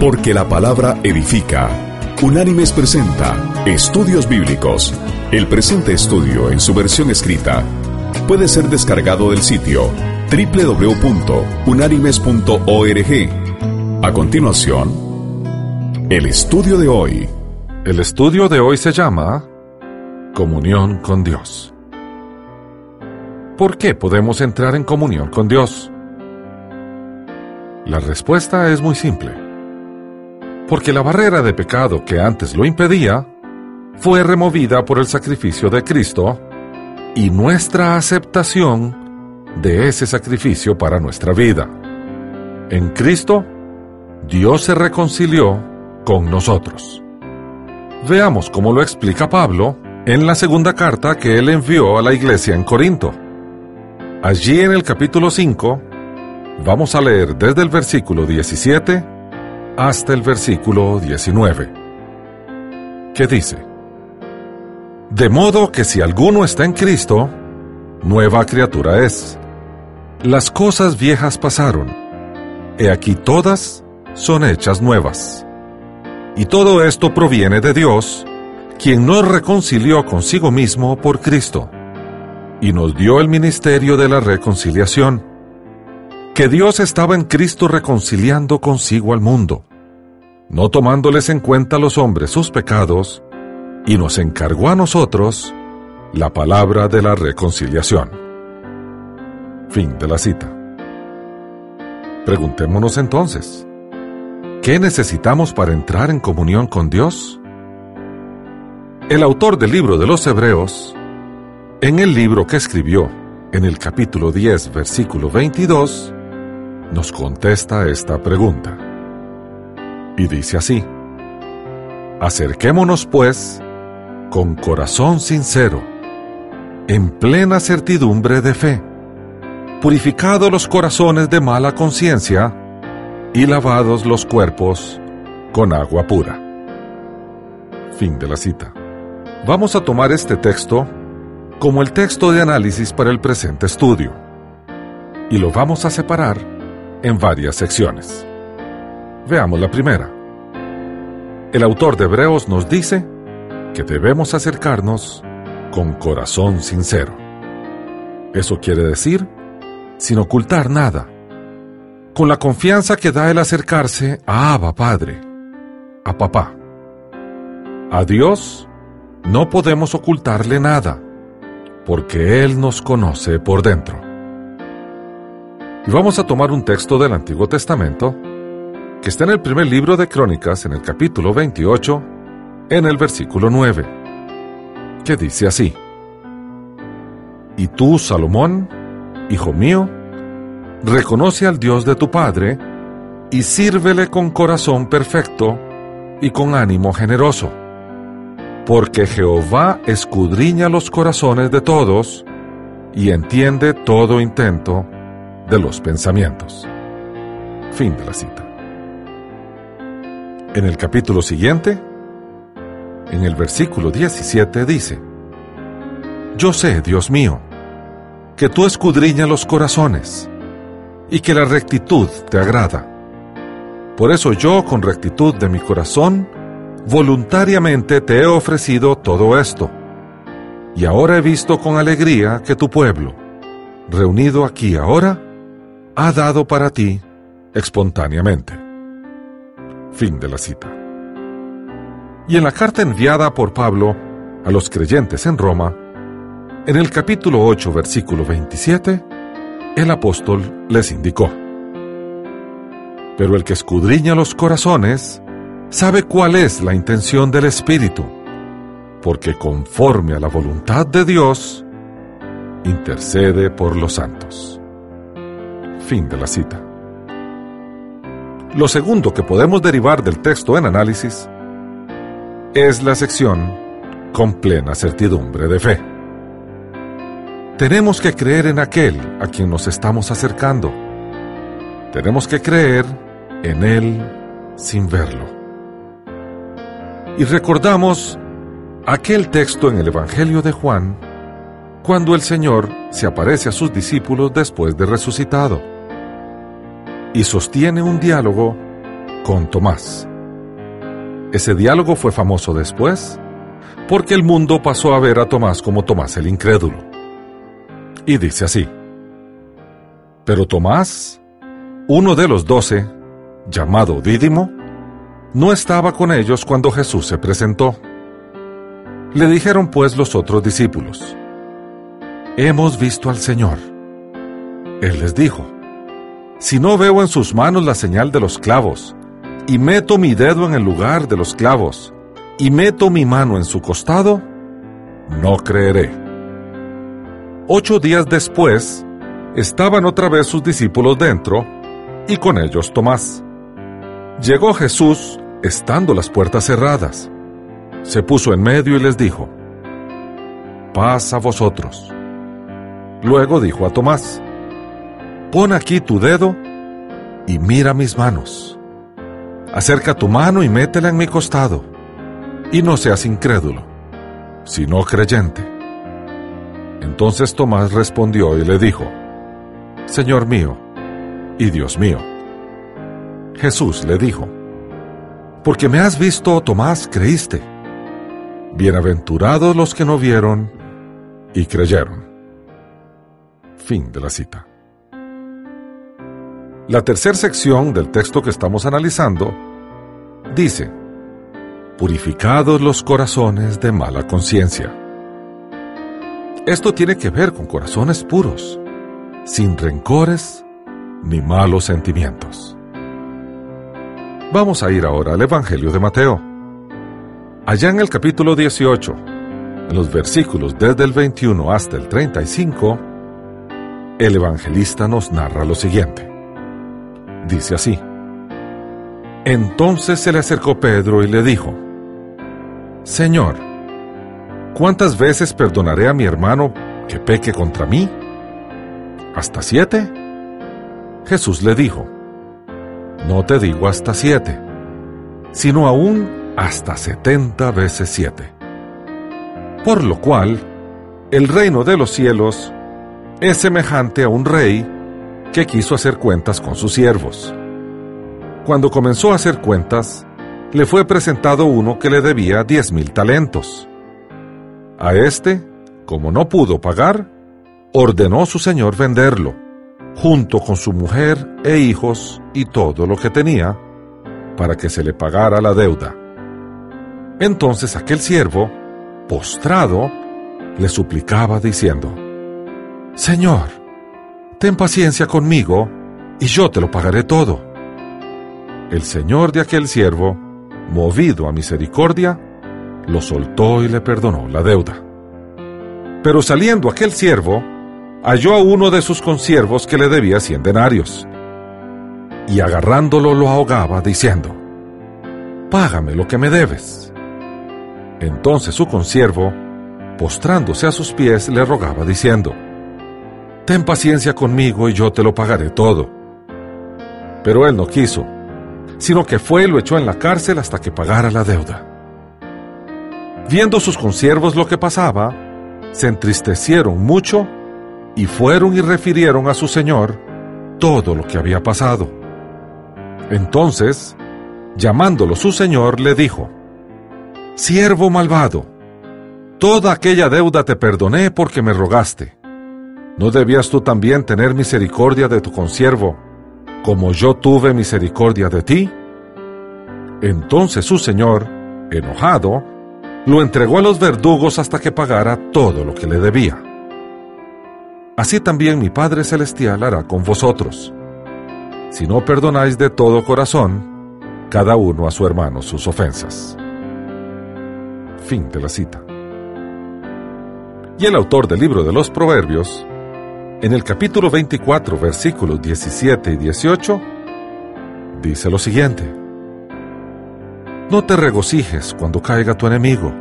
Porque la palabra edifica. Unánimes presenta Estudios Bíblicos. El presente estudio en su versión escrita puede ser descargado del sitio www.unánimes.org. A continuación, el estudio de hoy. El estudio de hoy se llama Comunión con Dios. ¿Por qué podemos entrar en comunión con Dios? La respuesta es muy simple. Porque la barrera de pecado que antes lo impedía fue removida por el sacrificio de Cristo y nuestra aceptación de ese sacrificio para nuestra vida. En Cristo, Dios se reconcilió con nosotros. Veamos cómo lo explica Pablo en la segunda carta que él envió a la iglesia en Corinto. Allí en el capítulo 5, Vamos a leer desde el versículo 17 hasta el versículo 19, que dice, De modo que si alguno está en Cristo, nueva criatura es. Las cosas viejas pasaron, he aquí todas son hechas nuevas. Y todo esto proviene de Dios, quien nos reconcilió consigo mismo por Cristo, y nos dio el ministerio de la reconciliación que Dios estaba en Cristo reconciliando consigo al mundo, no tomándoles en cuenta a los hombres sus pecados, y nos encargó a nosotros la palabra de la reconciliación. Fin de la cita. Preguntémonos entonces, ¿qué necesitamos para entrar en comunión con Dios? El autor del libro de los Hebreos, en el libro que escribió en el capítulo 10, versículo 22, nos contesta esta pregunta. Y dice así, Acerquémonos pues con corazón sincero, en plena certidumbre de fe, purificados los corazones de mala conciencia y lavados los cuerpos con agua pura. Fin de la cita. Vamos a tomar este texto como el texto de análisis para el presente estudio y lo vamos a separar en varias secciones. Veamos la primera. El autor de Hebreos nos dice que debemos acercarnos con corazón sincero. Eso quiere decir sin ocultar nada, con la confianza que da el acercarse a Abba Padre, a Papá. A Dios no podemos ocultarle nada, porque Él nos conoce por dentro. Y vamos a tomar un texto del Antiguo Testamento que está en el primer libro de Crónicas, en el capítulo 28, en el versículo 9, que dice así, Y tú, Salomón, hijo mío, reconoce al Dios de tu Padre y sírvele con corazón perfecto y con ánimo generoso, porque Jehová escudriña los corazones de todos y entiende todo intento de los pensamientos. Fin de la cita. En el capítulo siguiente, en el versículo 17 dice, Yo sé, Dios mío, que tú escudriñas los corazones y que la rectitud te agrada. Por eso yo, con rectitud de mi corazón, voluntariamente te he ofrecido todo esto. Y ahora he visto con alegría que tu pueblo, reunido aquí ahora, ha dado para ti espontáneamente. Fin de la cita. Y en la carta enviada por Pablo a los creyentes en Roma, en el capítulo 8, versículo 27, el apóstol les indicó, Pero el que escudriña los corazones sabe cuál es la intención del Espíritu, porque conforme a la voluntad de Dios, intercede por los santos. Fin de la cita. Lo segundo que podemos derivar del texto en análisis es la sección con plena certidumbre de fe. Tenemos que creer en aquel a quien nos estamos acercando. Tenemos que creer en Él sin verlo. Y recordamos aquel texto en el Evangelio de Juan, cuando el Señor se aparece a sus discípulos después de resucitado y sostiene un diálogo con Tomás. Ese diálogo fue famoso después porque el mundo pasó a ver a Tomás como Tomás el incrédulo. Y dice así, pero Tomás, uno de los doce, llamado Dídimo, no estaba con ellos cuando Jesús se presentó. Le dijeron pues los otros discípulos, Hemos visto al Señor. Él les dijo, Si no veo en sus manos la señal de los clavos, y meto mi dedo en el lugar de los clavos, y meto mi mano en su costado, no creeré. Ocho días después, estaban otra vez sus discípulos dentro, y con ellos Tomás. Llegó Jesús, estando las puertas cerradas. Se puso en medio y les dijo, Paz a vosotros. Luego dijo a Tomás, Pon aquí tu dedo y mira mis manos. Acerca tu mano y métela en mi costado, y no seas incrédulo, sino creyente. Entonces Tomás respondió y le dijo, Señor mío y Dios mío. Jesús le dijo, Porque me has visto, Tomás, creíste. Bienaventurados los que no vieron y creyeron. Fin de la cita. La tercera sección del texto que estamos analizando dice, Purificados los corazones de mala conciencia. Esto tiene que ver con corazones puros, sin rencores ni malos sentimientos. Vamos a ir ahora al Evangelio de Mateo. Allá en el capítulo 18, en los versículos desde el 21 hasta el 35, el evangelista nos narra lo siguiente. Dice así. Entonces se le acercó Pedro y le dijo, Señor, ¿cuántas veces perdonaré a mi hermano que peque contra mí? ¿Hasta siete? Jesús le dijo, No te digo hasta siete, sino aún hasta setenta veces siete. Por lo cual, el reino de los cielos es semejante a un rey que quiso hacer cuentas con sus siervos. Cuando comenzó a hacer cuentas, le fue presentado uno que le debía diez mil talentos. A este, como no pudo pagar, ordenó su señor venderlo, junto con su mujer e hijos y todo lo que tenía, para que se le pagara la deuda. Entonces aquel siervo, postrado, le suplicaba diciendo, Señor, ten paciencia conmigo y yo te lo pagaré todo. El señor de aquel siervo, movido a misericordia, lo soltó y le perdonó la deuda. Pero saliendo aquel siervo, halló a uno de sus consiervos que le debía cien denarios, y agarrándolo lo ahogaba, diciendo, Págame lo que me debes. Entonces su consiervo, postrándose a sus pies, le rogaba, diciendo, Ten paciencia conmigo y yo te lo pagaré todo. Pero él no quiso, sino que fue y lo echó en la cárcel hasta que pagara la deuda. Viendo sus consiervos lo que pasaba, se entristecieron mucho y fueron y refirieron a su señor todo lo que había pasado. Entonces, llamándolo su señor, le dijo, Siervo malvado, toda aquella deuda te perdoné porque me rogaste. ¿No debías tú también tener misericordia de tu consiervo, como yo tuve misericordia de ti? Entonces su señor, enojado, lo entregó a los verdugos hasta que pagara todo lo que le debía. Así también mi Padre Celestial hará con vosotros, si no perdonáis de todo corazón cada uno a su hermano sus ofensas. Fin de la cita. Y el autor del libro de los Proverbios en el capítulo 24, versículos 17 y 18, dice lo siguiente. No te regocijes cuando caiga tu enemigo,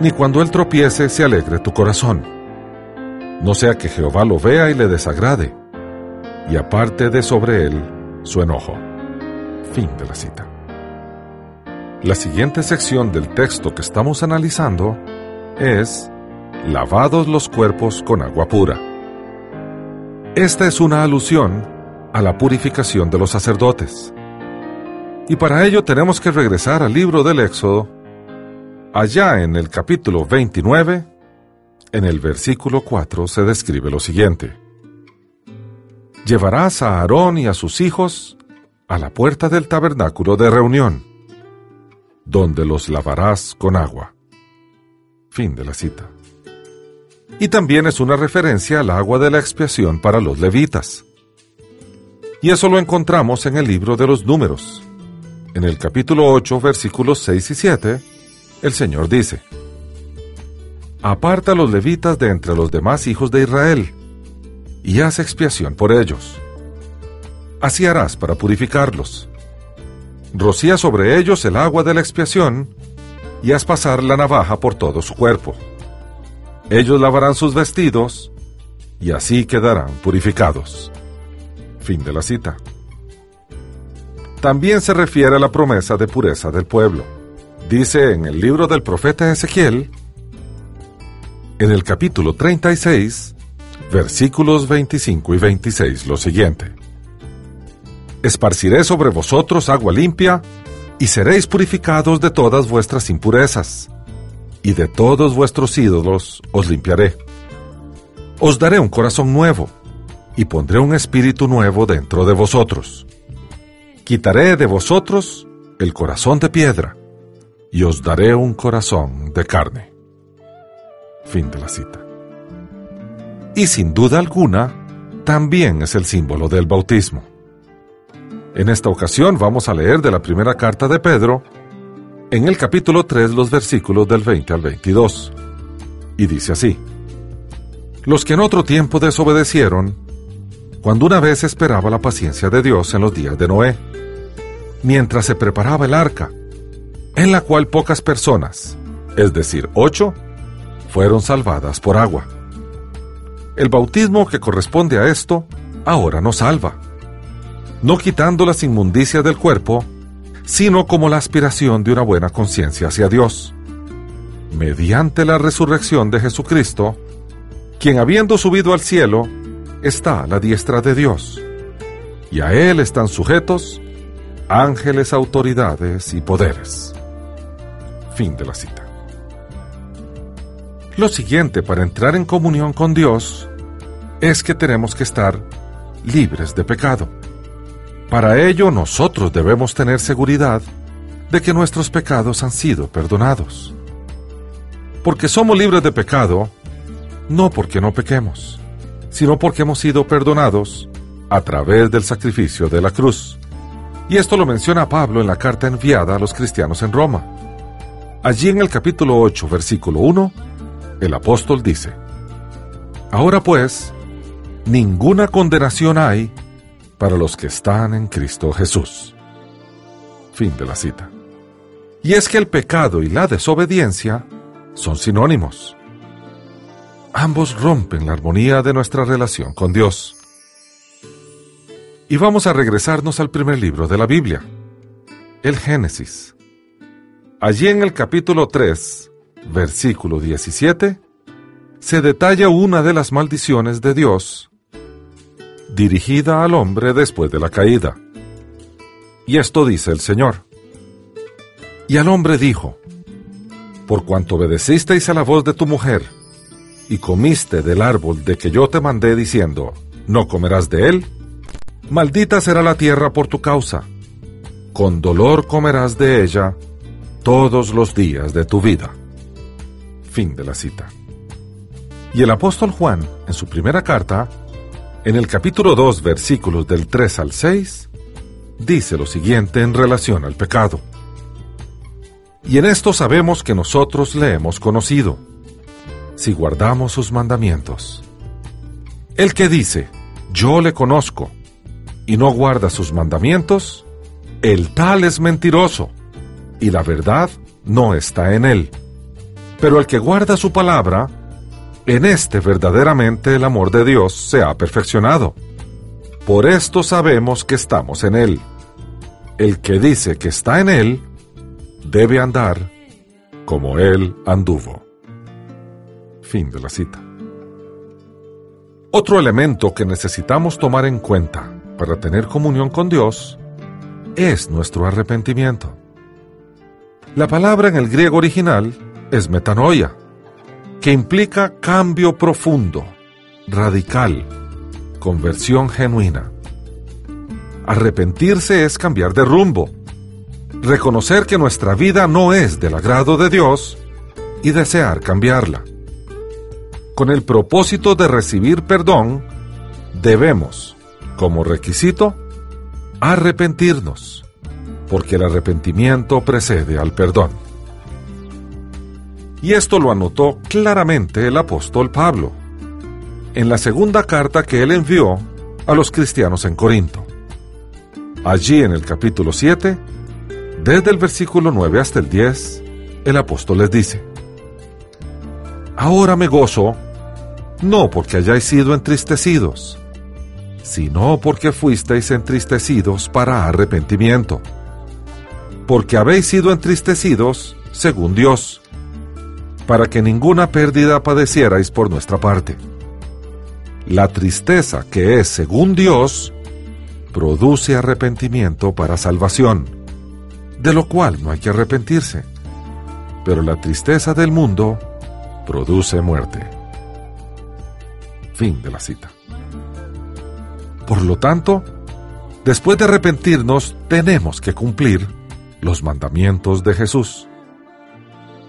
ni cuando él tropiece se alegre tu corazón. No sea que Jehová lo vea y le desagrade, y aparte de sobre él su enojo. Fin de la cita. La siguiente sección del texto que estamos analizando es Lavados los cuerpos con agua pura. Esta es una alusión a la purificación de los sacerdotes. Y para ello tenemos que regresar al libro del Éxodo, allá en el capítulo 29, en el versículo 4 se describe lo siguiente. Llevarás a Aarón y a sus hijos a la puerta del tabernáculo de reunión, donde los lavarás con agua. Fin de la cita. Y también es una referencia al agua de la expiación para los levitas. Y eso lo encontramos en el libro de los números. En el capítulo 8, versículos 6 y 7, el Señor dice, Aparta a los levitas de entre los demás hijos de Israel, y haz expiación por ellos. Así harás para purificarlos. Rocía sobre ellos el agua de la expiación, y haz pasar la navaja por todo su cuerpo. Ellos lavarán sus vestidos, y así quedarán purificados. Fin de la cita. También se refiere a la promesa de pureza del pueblo. Dice en el libro del profeta Ezequiel, en el capítulo 36, versículos 25 y 26, lo siguiente. Esparciré sobre vosotros agua limpia, y seréis purificados de todas vuestras impurezas, y de todos vuestros ídolos os limpiaré. Os daré un corazón nuevo, y pondré un espíritu nuevo dentro de vosotros. Quitaré de vosotros el corazón de piedra, y os daré un corazón de carne. Fin de la cita. Y sin duda alguna, también es el símbolo del bautismo. En esta ocasión vamos a leer de la primera carta de Pedro, en el capítulo 3 los versículos del 20 al 22. Y dice así, Los que en otro tiempo desobedecieron, cuando una vez esperaba la paciencia de Dios en los días de Noé, mientras se preparaba el arca, en la cual pocas personas, es decir, ocho, fueron salvadas por agua. El bautismo que corresponde a esto ahora nos salva, no quitando las inmundicias del cuerpo, sino como la aspiración de una buena conciencia hacia Dios. Mediante la resurrección de Jesucristo, quien habiendo subido al cielo, está a la diestra de Dios, y a Él están sujetos ángeles, autoridades y poderes. Fin de la cita. Lo siguiente para entrar en comunión con Dios es que tenemos que estar libres de pecado. Para ello nosotros debemos tener seguridad de que nuestros pecados han sido perdonados. Porque somos libres de pecado, no porque no pequemos, sino porque hemos sido perdonados a través del sacrificio de la cruz. Y esto lo menciona Pablo en la carta enviada a los cristianos en Roma. Allí en el capítulo 8, versículo 1, el apóstol dice, Ahora pues, ninguna condenación hay para los que están en Cristo Jesús. Fin de la cita. Y es que el pecado y la desobediencia son sinónimos. Ambos rompen la armonía de nuestra relación con Dios. Y vamos a regresarnos al primer libro de la Biblia, el Génesis. Allí en el capítulo 3, versículo 17, se detalla una de las maldiciones de Dios dirigida al hombre después de la caída. Y esto dice el Señor. Y al hombre dijo, Por cuanto obedecisteis a la voz de tu mujer, y comiste del árbol de que yo te mandé diciendo, no comerás de él, maldita será la tierra por tu causa, con dolor comerás de ella todos los días de tu vida. Fin de la cita. Y el apóstol Juan, en su primera carta, en el capítulo 2, versículos del 3 al 6, dice lo siguiente en relación al pecado. Y en esto sabemos que nosotros le hemos conocido, si guardamos sus mandamientos. El que dice, yo le conozco, y no guarda sus mandamientos, el tal es mentiroso, y la verdad no está en él. Pero el que guarda su palabra, en este verdaderamente el amor de Dios se ha perfeccionado. Por esto sabemos que estamos en Él. El que dice que está en Él, debe andar como Él anduvo. Fin de la cita. Otro elemento que necesitamos tomar en cuenta para tener comunión con Dios es nuestro arrepentimiento. La palabra en el griego original es metanoia, que implica cambio profundo, radical, conversión genuina. Arrepentirse es cambiar de rumbo, reconocer que nuestra vida no es del agrado de Dios y desear cambiarla. Con el propósito de recibir perdón, debemos, como requisito, arrepentirnos, porque el arrepentimiento precede al perdón. Y esto lo anotó claramente el apóstol Pablo, en la segunda carta que él envió a los cristianos en Corinto. Allí en el capítulo 7, desde el versículo 9 hasta el 10, el apóstol les dice, Ahora me gozo, no porque hayáis sido entristecidos, sino porque fuisteis entristecidos para arrepentimiento. Porque habéis sido entristecidos según Dios, para que ninguna pérdida padecierais por nuestra parte. La tristeza que es según Dios produce arrepentimiento para salvación, de lo cual no hay que arrepentirse. Pero la tristeza del mundo produce muerte. Fin de la cita. Por lo tanto, después de arrepentirnos, tenemos que cumplir los mandamientos de Jesús.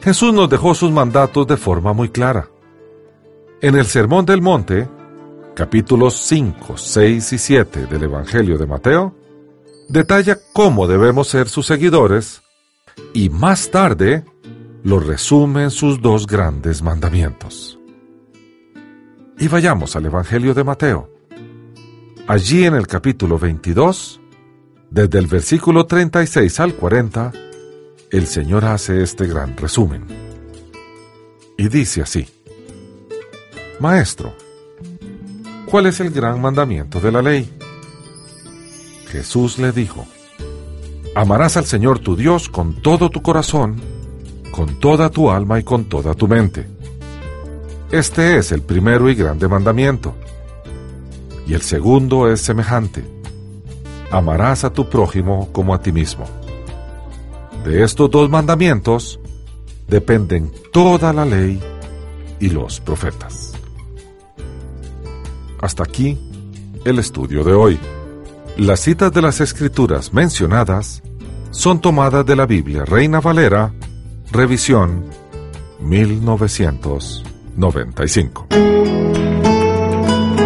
Jesús nos dejó sus mandatos de forma muy clara. En el Sermón del Monte, capítulos 5, 6 y 7 del Evangelio de Mateo, detalla cómo debemos ser sus seguidores y más tarde lo resume en sus dos grandes mandamientos. Y vayamos al Evangelio de Mateo. Allí en el capítulo 22, desde el versículo 36 al 40, el Señor hace este gran resumen. Y dice así, Maestro, ¿cuál es el gran mandamiento de la ley? Jesús le dijo, Amarás al Señor tu Dios con todo tu corazón, con toda tu alma y con toda tu mente. Este es el primero y grande mandamiento. Y el segundo es semejante. Amarás a tu prójimo como a ti mismo. De estos dos mandamientos dependen toda la ley y los profetas. Hasta aquí el estudio de hoy. Las citas de las escrituras mencionadas son tomadas de la Biblia Reina Valera Revisión 1995.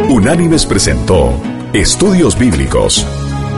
Unánimes presentó Estudios Bíblicos.